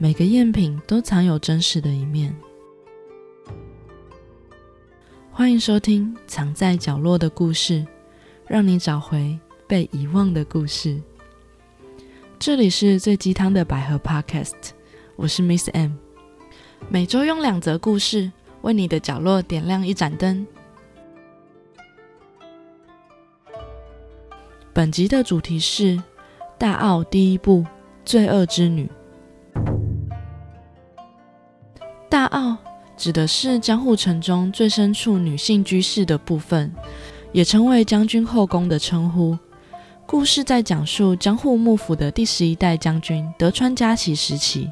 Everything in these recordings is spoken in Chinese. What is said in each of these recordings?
每个赝品都藏有真实的一面。欢迎收听《藏在角落的故事》，让你找回被遗忘的故事。这里是最鸡汤的百合 Podcast，我是 Miss M，每周用两则故事为你的角落点亮一盏灯。本集的主题是《大奥第一部罪恶之女》。大奥。指的是江户城中最深处女性居室的部分，也称为将军后宫的称呼。故事在讲述江户幕府的第十一代将军德川家齐时期，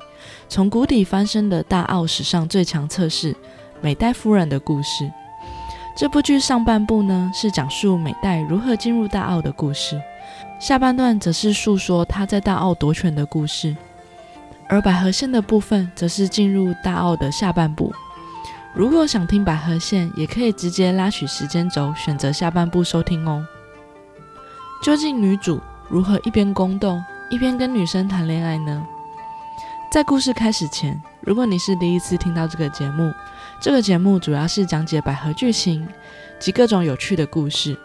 从谷底翻身的大奥史上最强侧室美代夫人的故事。这部剧上半部呢是讲述美代如何进入大奥的故事，下半段则是诉说她在大奥夺权的故事。而百合线的部分则是进入大奥的下半部。如果想听百合线，也可以直接拉取时间轴，选择下半部收听哦。究竟女主如何一边宫斗一边跟女生谈恋爱呢？在故事开始前，如果你是第一次听到这个节目，这个节目主要是讲解百合剧情及各种有趣的故事。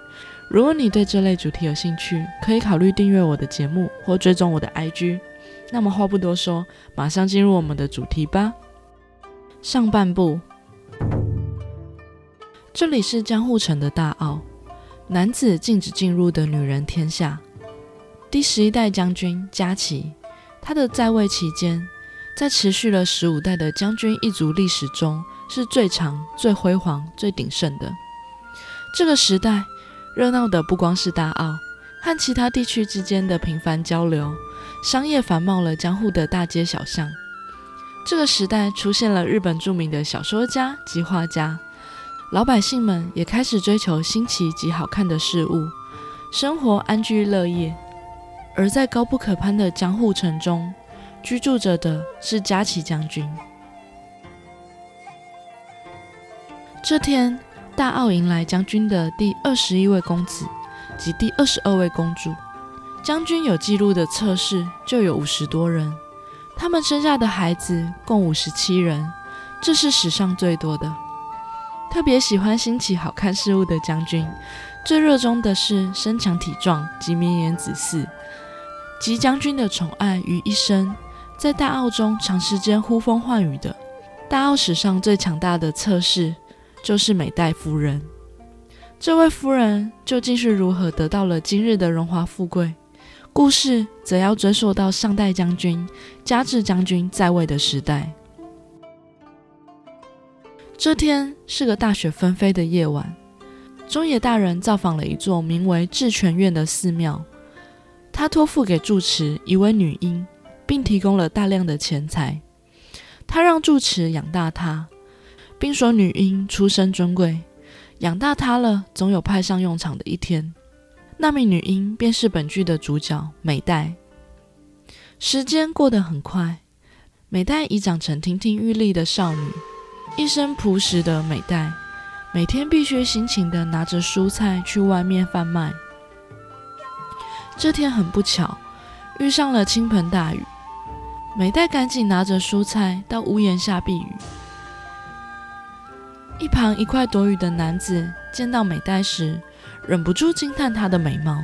如果你对这类主题有兴趣，可以考虑订阅我的节目或追踪我的 IG。那么话不多说，马上进入我们的主题吧。上半部。这里是江户城的大奥，男子禁止进入的女人天下。第十一代将军加齐，他的在位期间，在持续了十五代的将军一族历史中，是最长、最辉煌、最鼎盛的。这个时代热闹的不光是大奥和其他地区之间的频繁交流，商业繁茂了江户的大街小巷。这个时代出现了日本著名的小说家及画家。老百姓们也开始追求新奇及好看的事物，生活安居乐业。而在高不可攀的江户城中，居住着的是加崎将军。这天，大奥迎来将军的第二十一位公子及第二十二位公主。将军有记录的测试就有五十多人，他们生下的孩子共五十七人，这是史上最多的。特别喜欢新奇好看事物的将军，最热衷的是身强体壮及绵延子嗣。集将军的宠爱于一身，在大奥中长时间呼风唤雨的大奥史上最强大的侧室，就是美代夫人。这位夫人究竟是如何得到了今日的荣华富贵？故事则要追溯到上代将军加治将军在位的时代。这天是个大雪纷飞的夜晚，中野大人造访了一座名为智泉院的寺庙。他托付给住持一位女婴，并提供了大量的钱财。他让住持养大她，并说女婴出身尊贵，养大她了，总有派上用场的一天。那名女婴便是本剧的主角美代。时间过得很快，美代已长成亭亭玉立的少女。一身朴实的美代，每天必须辛勤地拿着蔬菜去外面贩卖。这天很不巧，遇上了倾盆大雨。美代赶紧拿着蔬菜到屋檐下避雨。一旁一块躲雨的男子见到美代时，忍不住惊叹她的美貌，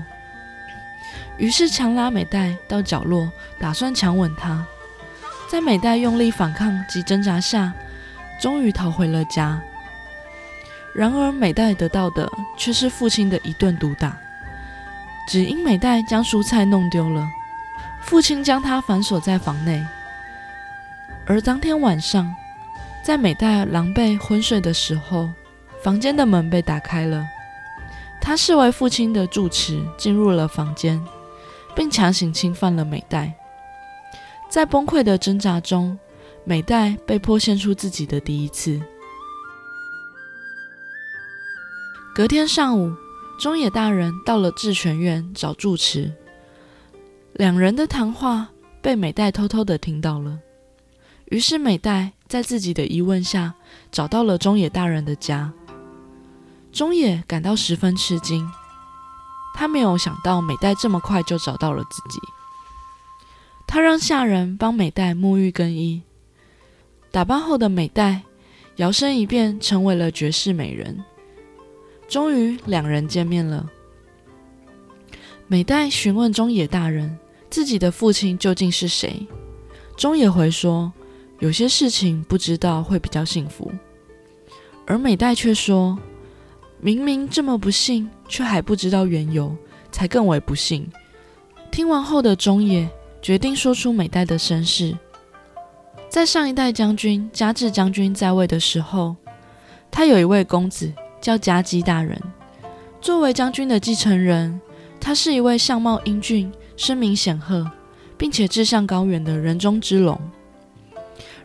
于是强拉美代到角落，打算强吻她。在美代用力反抗及挣扎下，终于逃回了家，然而美代得到的却是父亲的一顿毒打，只因美代将蔬菜弄丢了，父亲将她反锁在房内。而当天晚上，在美代狼狈昏睡的时候，房间的门被打开了，他视为父亲的住持进入了房间，并强行侵犯了美代，在崩溃的挣扎中。美代被迫献出自己的第一次。隔天上午，中野大人到了智泉院找住持，两人的谈话被美代偷偷的听到了。于是美代在自己的疑问下，找到了中野大人的家。中野感到十分吃惊，他没有想到美代这么快就找到了自己。他让下人帮美代沐浴更衣，打扮后的美代摇身一变成为了绝世美人。终于，两人见面了。美代询问中野大人，自己的父亲究竟是谁？中野回说，有些事情不知道会比较幸福。而美代却说，明明这么不幸，却还不知道缘由，才更为不幸。听完后的中野决定说出美代的身世。在上一代将军加治将军在位的时候，他有一位公子。叫加基大人，作为将军的继承人，他是一位相貌英俊、声名显赫，并且志向高远的人中之龙。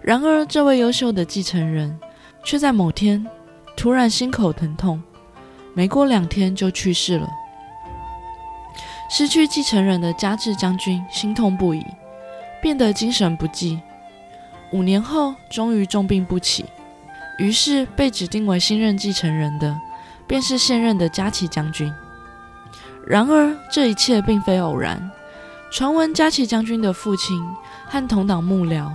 然而，这位优秀的继承人却在某天突然心口疼痛，没过两天就去世了。失去继承人的加治将军心痛不已，变得精神不济。五年后，终于重病不起。于是被指定为新任继承人的，便是现任的加奇将军。然而这一切并非偶然。传闻加奇将军的父亲和同党幕僚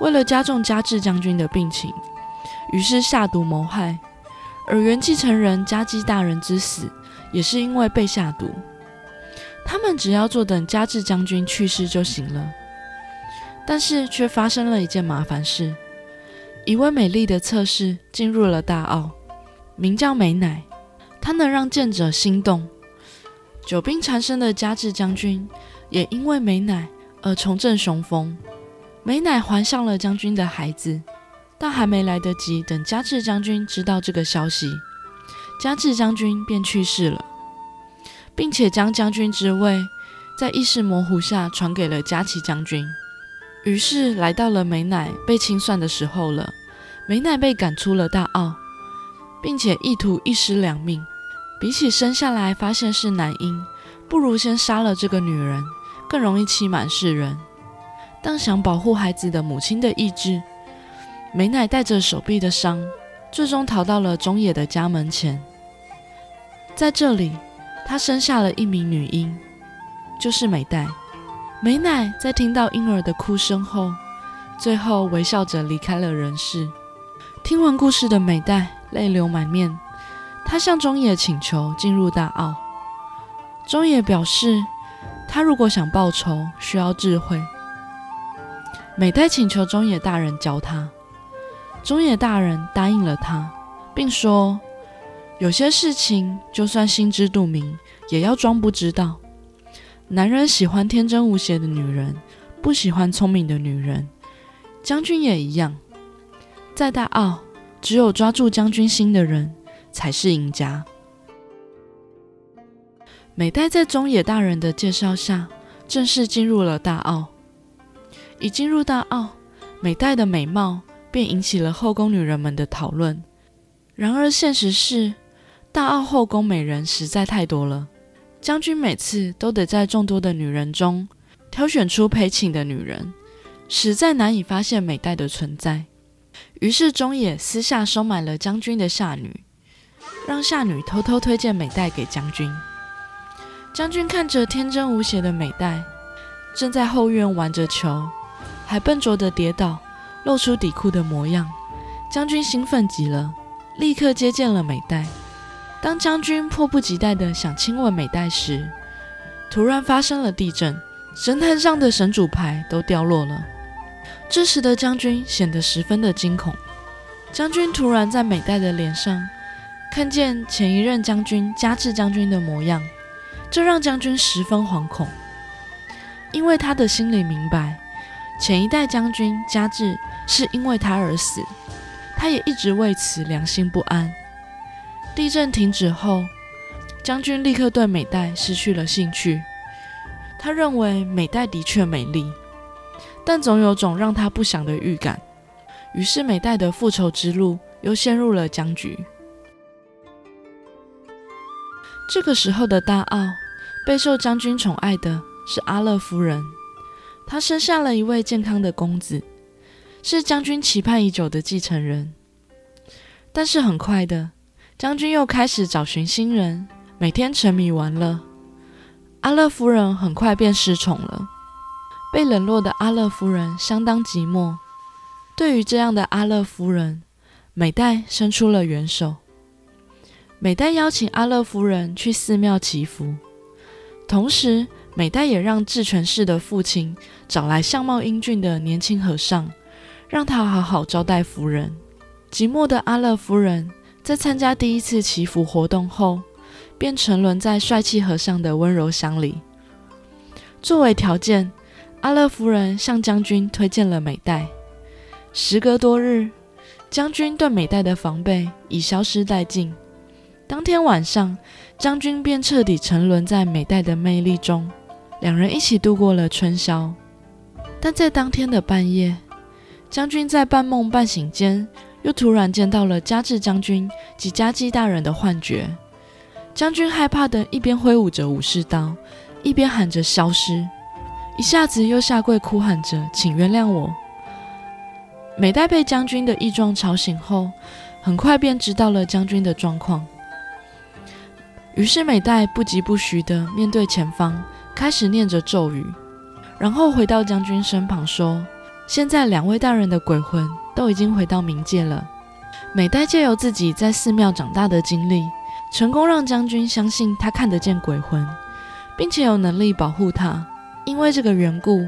为了加重加治将军的病情，于是下毒谋害。而原继承人加基大人之死，也是因为被下毒。他们只要坐等加治将军去世就行了，但是却发生了一件麻烦事。一位美丽的侧室进入了大奥，名叫美乃，她能让见者心动。久病缠身的加治将军也因为美乃而重振雄风。美乃怀上了将军的孩子，但还没来得及等加治将军知道这个消息，加治将军便去世了，并且将将军之位在意识模糊下传给了加奇将军。于是来到了美乃被清算的时候了。美乃被赶出了大奥，并且意图一尸两命。比起生下来发现是男婴，不如先杀了这个女人，更容易欺瞒世人。但想保护孩子的母亲的意志，美乃带着手臂的伤，最终逃到了中野的家门前。在这里，她生下了一名女婴，就是美代。美乃在听到婴儿的哭声后，最后微笑着离开了人世。听完故事的美代泪流满面，他向中野请求进入大奥。中野表示，他如果想报仇，需要智慧。美代请求中野大人教他，中野大人答应了他，并说，有些事情就算心知肚明，也要装不知道。男人喜欢天真无邪的女人，不喜欢聪明的女人。将军也一样。在大奥，只有抓住将军心的人才是赢家。美代在中野大人的介绍下，正式进入了大奥。一进入大奥，美代的美貌便引起了后宫女人们的讨论。然而，现实是，大奥后宫美人实在太多了，将军每次都得在众多的女人中挑选出陪寝的女人，实在难以发现美代的存在。于是中野私下收买了将军的下女，让下女偷偷推荐美代给将军。将军看着天真无邪的美代，正在后院玩着球，还笨拙的跌倒，露出底裤的模样。将军兴奋极了，立刻接见了美代。当将军迫不及待的想亲吻美代时，突然发生了地震，神坛上的神主牌都掉落了。这时的将军显得十分的惊恐。将军突然在美代的脸上看见前一任将军加治将军的模样，这让将军十分惶恐，因为他的心里明白，前一代将军加治是因为他而死，他也一直为此良心不安。地震停止后，将军立刻对美代失去了兴趣，他认为美代的确美丽。但总有种让他不祥的预感，于是美代的复仇之路又陷入了僵局。这个时候的大奥备受将军宠爱的是阿乐夫人，他生下了一位健康的公子，是将军期盼已久的继承人。但是很快的，将军又开始找寻新人，每天沉迷玩乐，阿乐夫人很快便失宠了。被冷落的阿乐夫人相当寂寞。对于这样的阿乐夫人，美代伸出了援手。美代邀请阿乐夫人去寺庙祈福，同时美代也让智权氏的父亲找来相貌英俊的年轻和尚，让他好好招待夫人。寂寞的阿乐夫人在参加第一次祈福活动后，便沉沦在帅气和尚的温柔乡里。作为条件，阿乐夫人向将军推荐了美代。时隔多日，将军对美代的防备已消失殆尽。当天晚上，将军便彻底沉沦在美代的魅力中，两人一起度过了春宵。但在当天的半夜，将军在半梦半醒间，又突然见到了加治将军及加基大人的幻觉。将军害怕的一边挥舞着武士刀，一边喊着“消失”，一下子又下跪哭喊着“请原谅我”。美代被将军的异状吵醒后，很快便知道了将军的状况。于是美代不疾不徐地面对前方，开始念着咒语，然后回到将军身旁说：“现在两位大人的鬼魂都已经回到冥界了。”美代借由自己在寺庙长大的经历，成功让将军相信他看得见鬼魂，并且有能力保护他。因为这个缘故。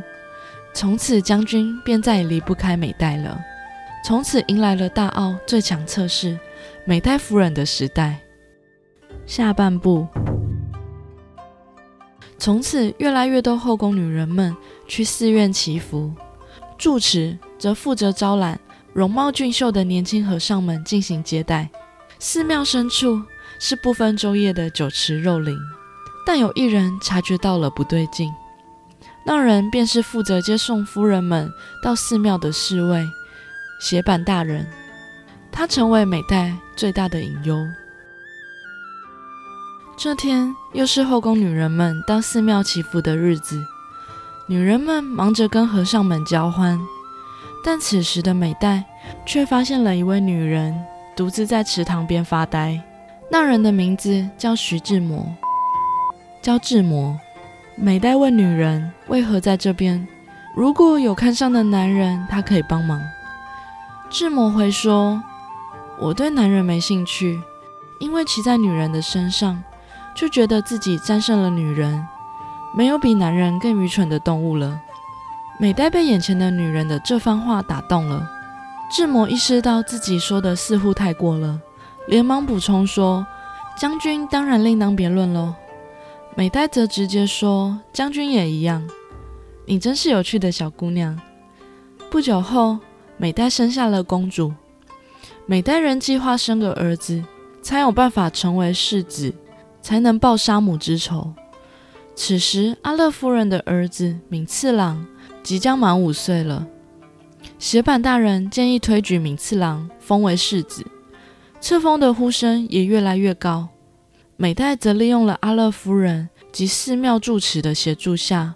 从此，将军便再也离不开美代了。从此，迎来了大奥最强测试——美代夫人的时代。下半部，从此越来越多后宫女人们去寺院祈福，住持则负责招揽容貌俊秀的年轻和尚们进行接待。寺庙深处是不分昼夜的酒池肉林，但有一人察觉到了不对劲。那人便是负责接送夫人们到寺庙的侍卫斜板大人，他成为美代最大的隐忧。这天又是后宫女人们到寺庙祈福的日子，女人们忙着跟和尚们交欢，但此时的美代却发现了一位女人独自在池塘边发呆。那人的名字叫徐志摩，叫志摩。美代问女人为何在这边？如果有看上的男人，她可以帮忙。志摩回说：“我对男人没兴趣，因为骑在女人的身上，就觉得自己战胜了女人。没有比男人更愚蠢的动物了。”美代被眼前的女人的这番话打动了。智摩意识到自己说的似乎太过了，连忙补充说：“将军当然另当别论喽。”美代则直接说：“将军也一样，你真是有趣的小姑娘。”不久后，美代生下了公主。美代人计划生个儿子，才有办法成为世子，才能报杀母之仇。此时，阿乐夫人的儿子敏次郎即将满五岁了。斜板大人建议推举敏次郎封为世子，册封的呼声也越来越高。美代则利用了阿乐夫人及寺庙住持的协助下，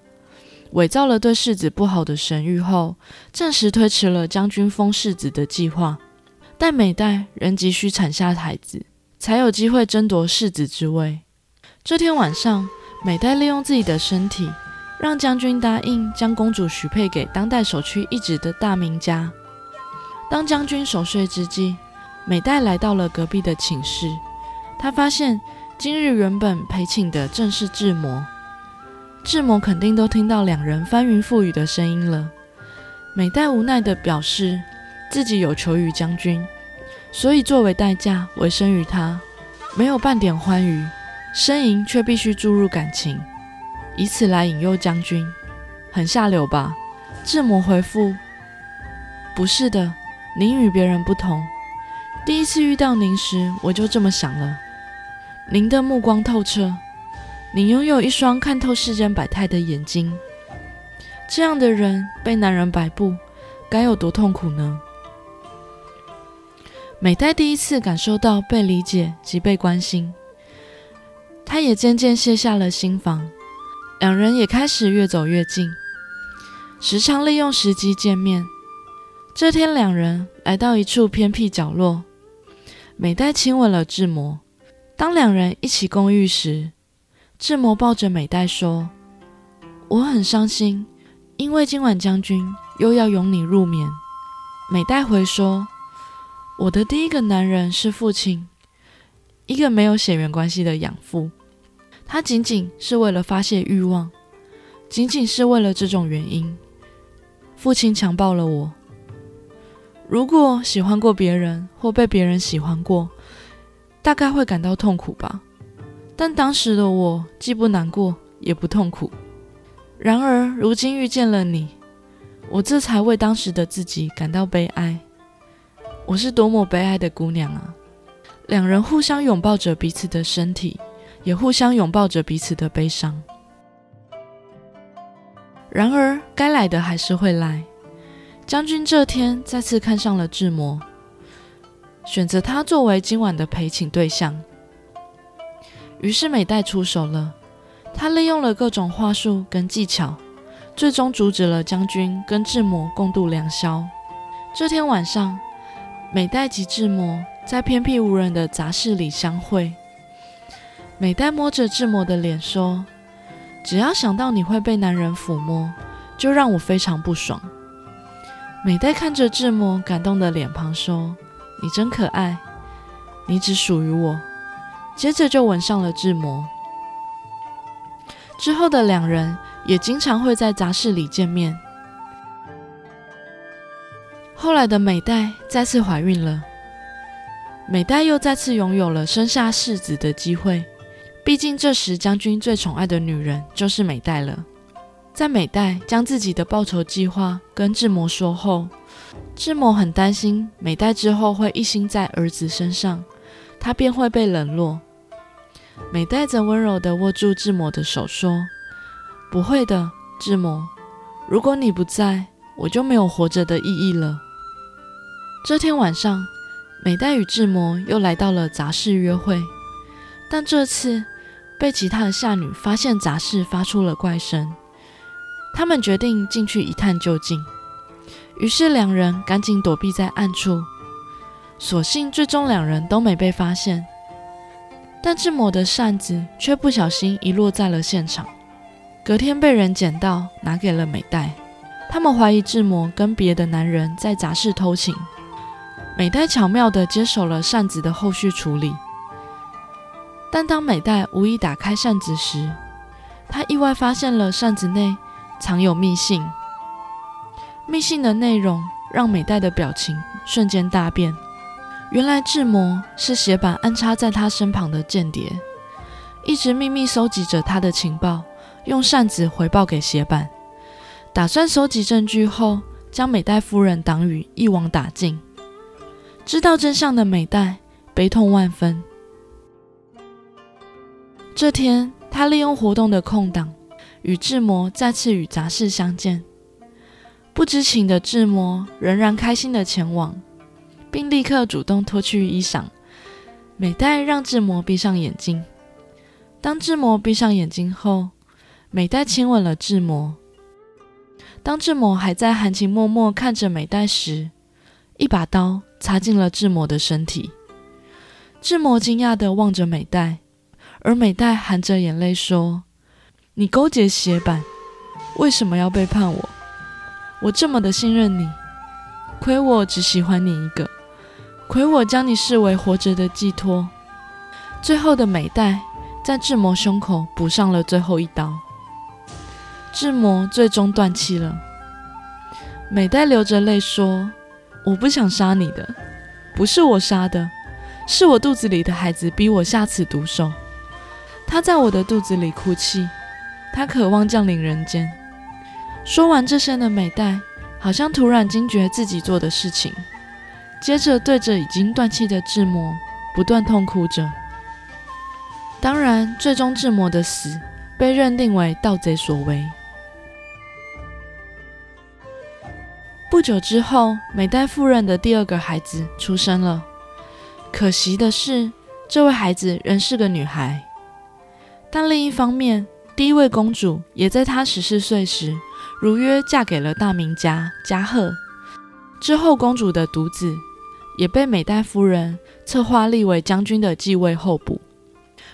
伪造了对世子不好的神谕后，暂时推迟了将军封世子的计划。但美代仍急需产下孩子，才有机会争夺世子之位。这天晚上，美代利用自己的身体，让将军答应将公主许配给当代首屈一指的大名家。当将军熟睡之际，美代来到了隔壁的寝室，她发现。今日原本陪寝的正是智摩，智摩肯定都听到两人翻云覆雨的声音了。美代无奈地表示自己有求于将军，所以作为代价委身于他，没有半点欢愉，呻吟却必须注入感情，以此来引诱将军，很下流吧？智摩回复：不是的，您与别人不同，第一次遇到您时我就这么想了。您的目光透彻，您拥有一双看透世间百态的眼睛。这样的人被男人摆布，该有多痛苦呢？美代第一次感受到被理解及被关心，她也渐渐卸下了心防，两人也开始越走越近，时常利用时机见面。这天，两人来到一处偏僻角落，美代亲吻了智摩。当两人一起共浴时，智摩抱着美代说：“我很伤心，因为今晚将军又要拥你入眠。”美代回说：“我的第一个男人是父亲，一个没有血缘关系的养父。他仅仅是为了发泄欲望，仅仅是为了这种原因，父亲强暴了我。如果喜欢过别人或被别人喜欢过，大概会感到痛苦吧。但当时的我既不难过也不痛苦。然而如今遇见了你。”我这才为当时的自己感到悲哀。我是多么悲哀的姑娘啊！两人互相拥抱着彼此的身体，也互相拥抱着彼此的悲伤。然而，该来的还是会来。将军这天再次看上了志摩，选择他作为今晚的陪寝对象。于是美代出手了，他利用了各种话术跟技巧。最终阻止了将军跟志摩共度良宵。这天晚上，美代及志摩在偏僻无人的杂室里相会。美代摸着志摩的脸说：“只要想到你会被男人抚摸，就让我非常不爽。”美代看着志摩感动的脸庞说：“你真可爱，你只属于我。”接着就吻上了志摩。之后的两人。也经常会在杂室里见面。后来的美代再次怀孕了，美代又再次拥有了生下世子的机会。毕竟这时将军最宠爱的女人就是美代了。在美代将自己的报仇计划跟智魔说后，智魔很担心美代之后会一心在儿子身上，他便会被冷落。美代则温柔地握住智魔的手说。不会的，智魔。如果你不在，我就没有活着的意义了。这天晚上，美代与志摩又来到了杂室约会，但这次被其他的下女发现杂室发出了怪声，他们决定进去一探究竟。于是两人赶紧躲避在暗处，所幸最终两人都没被发现，但志摩的扇子却不小心遗落在了现场。隔天被人捡到，拿给了美代。他们怀疑志摩跟别的男人在杂室偷情。美代巧妙地接手了扇子的后续处理。但当美代无意打开扇子时，她意外发现了扇子内藏有密信。密信的内容让美代的表情瞬间大变。原来智魔是血板安插在他身旁的间谍，一直秘密收集着他的情报。用扇子回报给斜板，打算收集证据后，将美代夫人党羽一网打尽。知道真相的美代悲痛万分。这天，他利用活动的空档，与志摩再次与杂事相见。不知情的志摩仍然开心的前往，并立刻主动脱去衣裳。美代让志摩闭上眼睛。当志摩闭上眼睛后，美代亲吻了志摩。当志摩还在含情脉脉看着美代时，一把刀插进了志摩的身体。志摩惊讶地望着美代，而美代含着眼泪说：“你勾结邪板，为什么要背叛我？我这么的信任你，亏我只喜欢你一个，亏我将你视为活着的寄托。”最后的美代在志摩胸口补上了最后一刀。志摩最终断气了。美代流着泪说：“我不想杀你的，不是我杀的，是我肚子里的孩子逼我下此毒手。他在我的肚子里哭泣，他渴望降临人间。”说完这些的美代，好像突然惊觉自己做的事情，接着对着已经断气的志摩不断痛哭着。当然，最终志摩的死被认定为盗贼所为。不久之后，美代夫人的第二个孩子出生了。可惜的是，这位孩子仍是个女孩。但另一方面，第一位公主也在她十四岁时如约嫁给了大名家加贺。之后，公主的独子也被美代夫人策划立为将军的继位候补。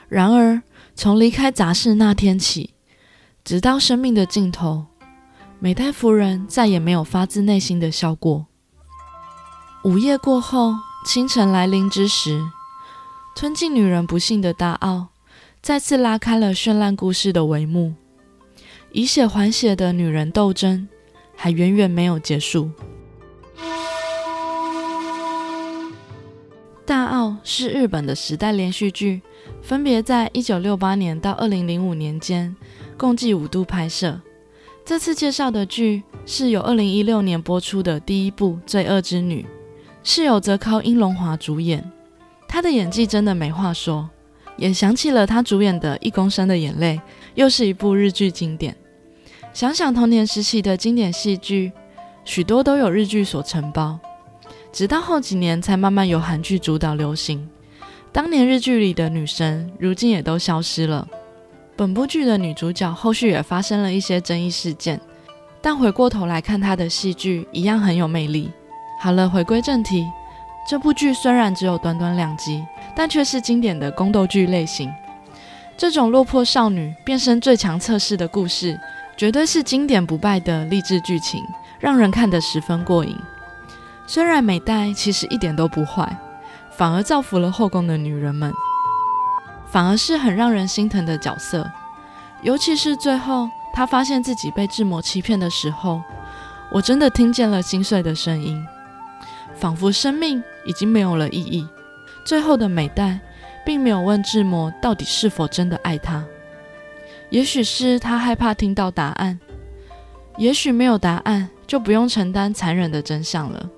然而，从离开杂事那天起，直到生命的尽头。美代夫人再也没有发自内心的笑过。午夜过后，清晨来临之时，吞进女人不幸的大奥再次拉开了绚烂故事的帷幕。以血还血的女人斗争还远远没有结束。大奥是日本的时代连续剧，分别在一九六八年到二零零五年间共计五度拍摄。这次介绍的剧是由二零一六年播出的第一部《罪恶之女》，是由泽尻英龙华主演。她的演技真的没话说，也想起了她主演的《一公升的眼泪》，又是一部日剧经典。想想童年时期的经典戏剧，许多都有日剧所承包。直到后几年才慢慢由韩剧主导流行。当年日剧里的女神，如今也都消失了。本部剧的女主角后续也发生了一些争议事件，但回过头来看她的戏剧，一样很有魅力。好了，回归正题，这部剧虽然只有短短两集，但却是经典的宫斗剧类型。这种落魄少女变身最强测试的故事，绝对是经典不败的励志剧情，让人看得十分过瘾。虽然美代其实一点都不坏，反而造福了后宫的女人们，反而是很让人心疼的角色。尤其是最后，他发现自己被智魔欺骗的时候，我真的听见了心碎的声音，仿佛生命已经没有了意义。最后的美代并没有问智魔到底是否真的爱她，也许是她害怕听到答案，也许没有答案就不用承担残忍的真相了。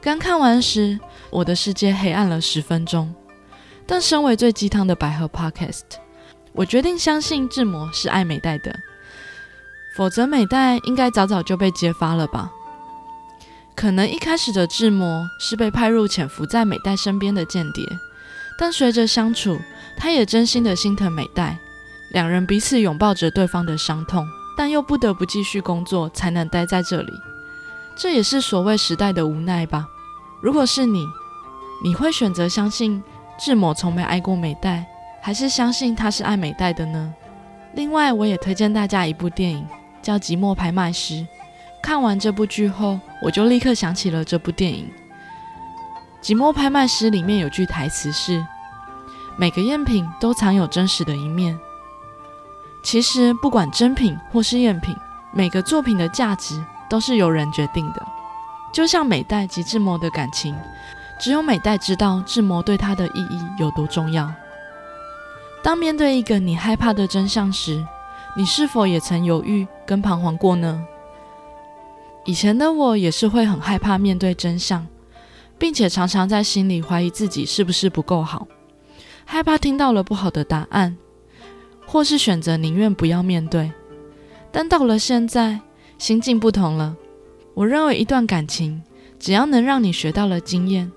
刚看完时，我的世界黑暗了十分钟。但身为最鸡汤的百合 Podcast，我决定相信志摩是爱美代的，否则美代应该早早就被揭发了吧？可能一开始的志摩是被派入潜伏在美代身边的间谍，但随着相处，他也真心的心疼美代，两人彼此拥抱着对方的伤痛，但又不得不继续工作才能待在这里。这也是所谓时代的无奈吧。如果是你，你会选择相信智某从没爱过美代，还是相信他是爱美代的呢？另外，我也推荐大家一部电影，叫《寂寞拍卖师》。看完这部剧后，我就立刻想起了这部电影《寂寞拍卖师》里面有句台词是：“每个赝品都藏有真实的一面。”其实，不管真品或是赝品，每个作品的价值都是由人决定的。就像美代及智魔的感情，只有美代知道智魔对她的意义有多重要。当面对一个你害怕的真相时，你是否也曾犹豫跟彷徨过呢？以前的我也是会很害怕面对真相，并且常常在心里怀疑自己是不是不够好，害怕听到了不好的答案，或是选择宁愿不要面对。但到了现在，心境不同了。我认为一段感情，只要能让你学到了经验，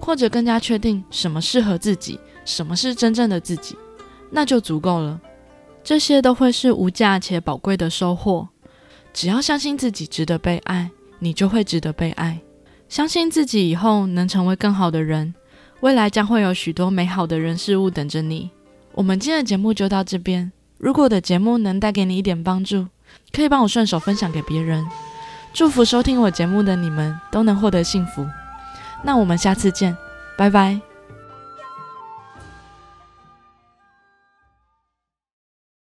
或者更加确定什么适合自己，什么是真正的自己，那就足够了。这些都会是无价且宝贵的收获。只要相信自己值得被爱，你就会值得被爱。相信自己以后能成为更好的人，未来将会有许多美好的人事物等着你。我们今天的节目就到这边。如果我的节目能带给你一点帮助，可以帮我顺手分享给别人。祝福收听我节目的你们都能获得幸福。那我们下次见，拜拜。